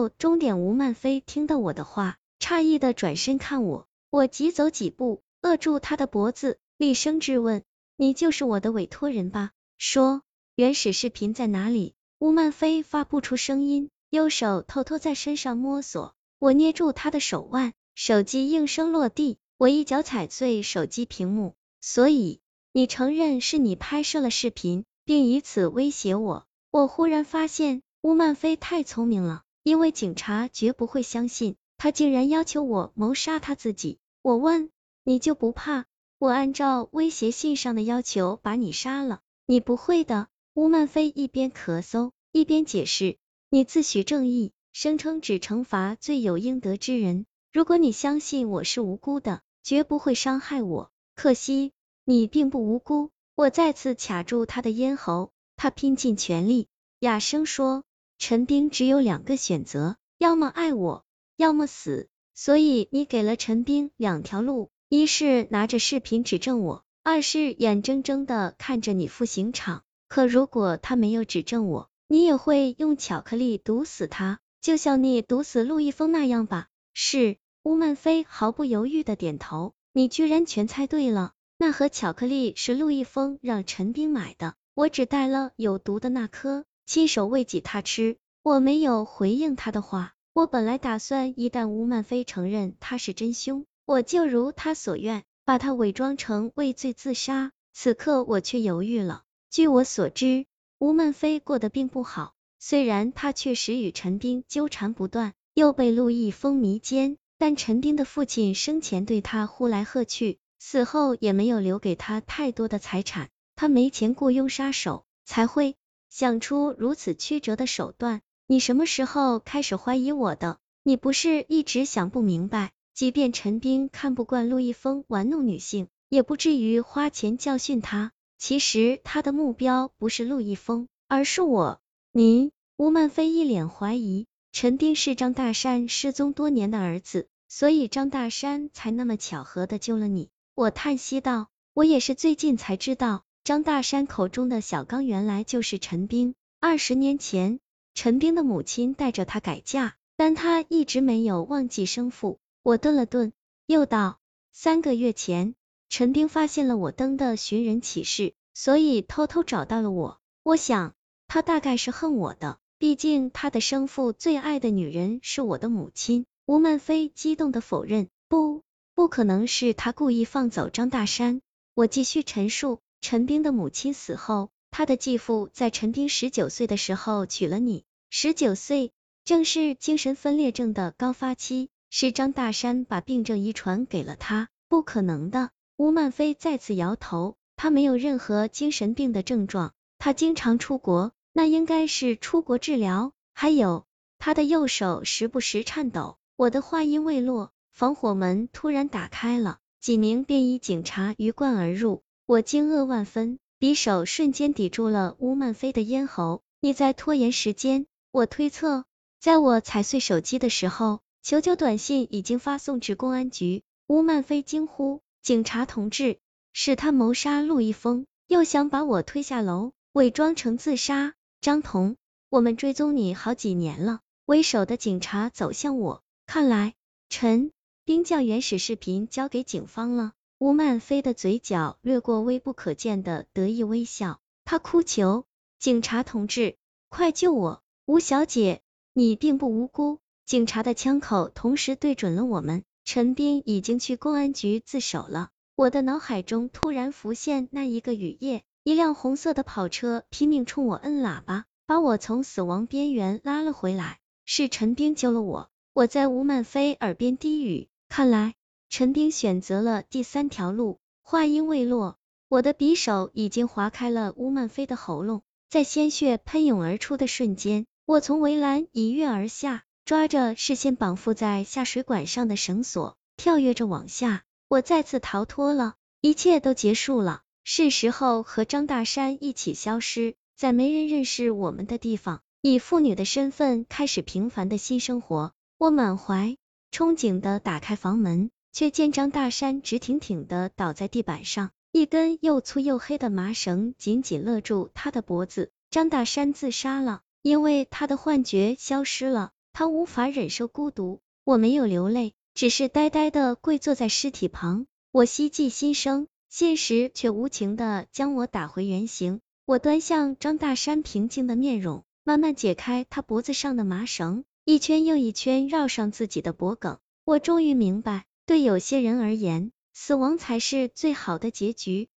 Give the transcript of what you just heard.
有终点。吴曼飞听到我的话，诧异的转身看我，我急走几步，扼住他的脖子，厉声质问：“你就是我的委托人吧？说，原始视频在哪里？”吴曼飞发不出声音，右手偷偷在身上摸索，我捏住他的手腕，手机应声落地，我一脚踩碎手机屏幕。所以，你承认是你拍摄了视频，并以此威胁我？我忽然发现。吴曼飞太聪明了，因为警察绝不会相信他竟然要求我谋杀他自己。我问，你就不怕我按照威胁信上的要求把你杀了？你不会的。吴曼飞一边咳嗽一边解释，你自诩正义，声称只惩罚罪有应得之人。如果你相信我是无辜的，绝不会伤害我。可惜你并不无辜。我再次卡住他的咽喉，他拼尽全力，哑声说。陈冰只有两个选择，要么爱我，要么死。所以你给了陈冰两条路，一是拿着视频指证我，二是眼睁睁的看着你赴刑场。可如果他没有指证我，你也会用巧克力毒死他，就像你毒死陆一峰那样吧？是。吴曼飞毫不犹豫的点头。你居然全猜对了。那盒巧克力是陆一峰让陈冰买的，我只带了有毒的那颗。亲手喂给他吃，我没有回应他的话。我本来打算，一旦吴曼飞承认他是真凶，我就如他所愿，把他伪装成畏罪自杀。此刻我却犹豫了。据我所知，吴曼飞过得并不好，虽然他确实与陈斌纠缠不断，又被陆毅风迷奸，但陈斌的父亲生前对他呼来喝去，死后也没有留给他太多的财产，他没钱雇佣杀手，才会。想出如此曲折的手段，你什么时候开始怀疑我的？你不是一直想不明白，即便陈斌看不惯陆一峰玩弄女性，也不至于花钱教训他。其实他的目标不是陆一峰，而是我。您，吴曼飞一脸怀疑。陈斌是张大山失踪多年的儿子，所以张大山才那么巧合的救了你。我叹息道，我也是最近才知道。张大山口中的小刚原来就是陈冰。二十年前，陈冰的母亲带着他改嫁，但他一直没有忘记生父。我顿了顿，又道：三个月前，陈冰发现了我登的寻人启事，所以偷偷找到了我。我想，他大概是恨我的，毕竟他的生父最爱的女人是我的母亲。吴曼飞激动的否认：不，不可能是他故意放走张大山。我继续陈述。陈冰的母亲死后，他的继父在陈冰十九岁的时候娶了你。十九岁正是精神分裂症的高发期，是张大山把病症遗传给了他。不可能的，吴曼飞再次摇头，他没有任何精神病的症状，他经常出国，那应该是出国治疗。还有，他的右手时不时颤抖。我的话音未落，防火门突然打开了，几名便衣警察鱼贯而入。我惊愕万分，匕首瞬间抵住了吴曼飞的咽喉。你在拖延时间，我推测，在我踩碎手机的时候，求救短信已经发送至公安局。吴曼飞惊呼：“警察同志，是他谋杀陆一峰，又想把我推下楼，伪装成自杀。”张彤，我们追踪你好几年了。为首的警察走向我，看来陈兵将原始视频交给警方了。吴曼飞的嘴角掠过微不可见的得意微笑，他哭求：“警察同志，快救我！吴小姐，你并不无辜。”警察的枪口同时对准了我们。陈斌已经去公安局自首了。我的脑海中突然浮现那一个雨夜，一辆红色的跑车拼命冲我摁喇叭，把我从死亡边缘拉了回来。是陈斌救了我。我在吴曼飞耳边低语：“看来。”陈冰选择了第三条路，话音未落，我的匕首已经划开了乌曼飞的喉咙，在鲜血喷涌而出的瞬间，我从围栏一跃而下，抓着视线绑缚在下水管上的绳索，跳跃着往下，我再次逃脱了，一切都结束了，是时候和张大山一起消失在没人认识我们的地方，以妇女的身份开始平凡的新生活。我满怀憧憬的打开房门。却见张大山直挺挺的倒在地板上，一根又粗又黑的麻绳紧紧勒住他的脖子。张大山自杀了，因为他的幻觉消失了。他无法忍受孤独。我没有流泪，只是呆呆的跪坐在尸体旁。我希冀新生，现实却无情的将我打回原形。我端向张大山平静的面容，慢慢解开他脖子上的麻绳，一圈又一圈绕上自己的脖颈。我终于明白，对有些人而言，死亡才是最好的结局。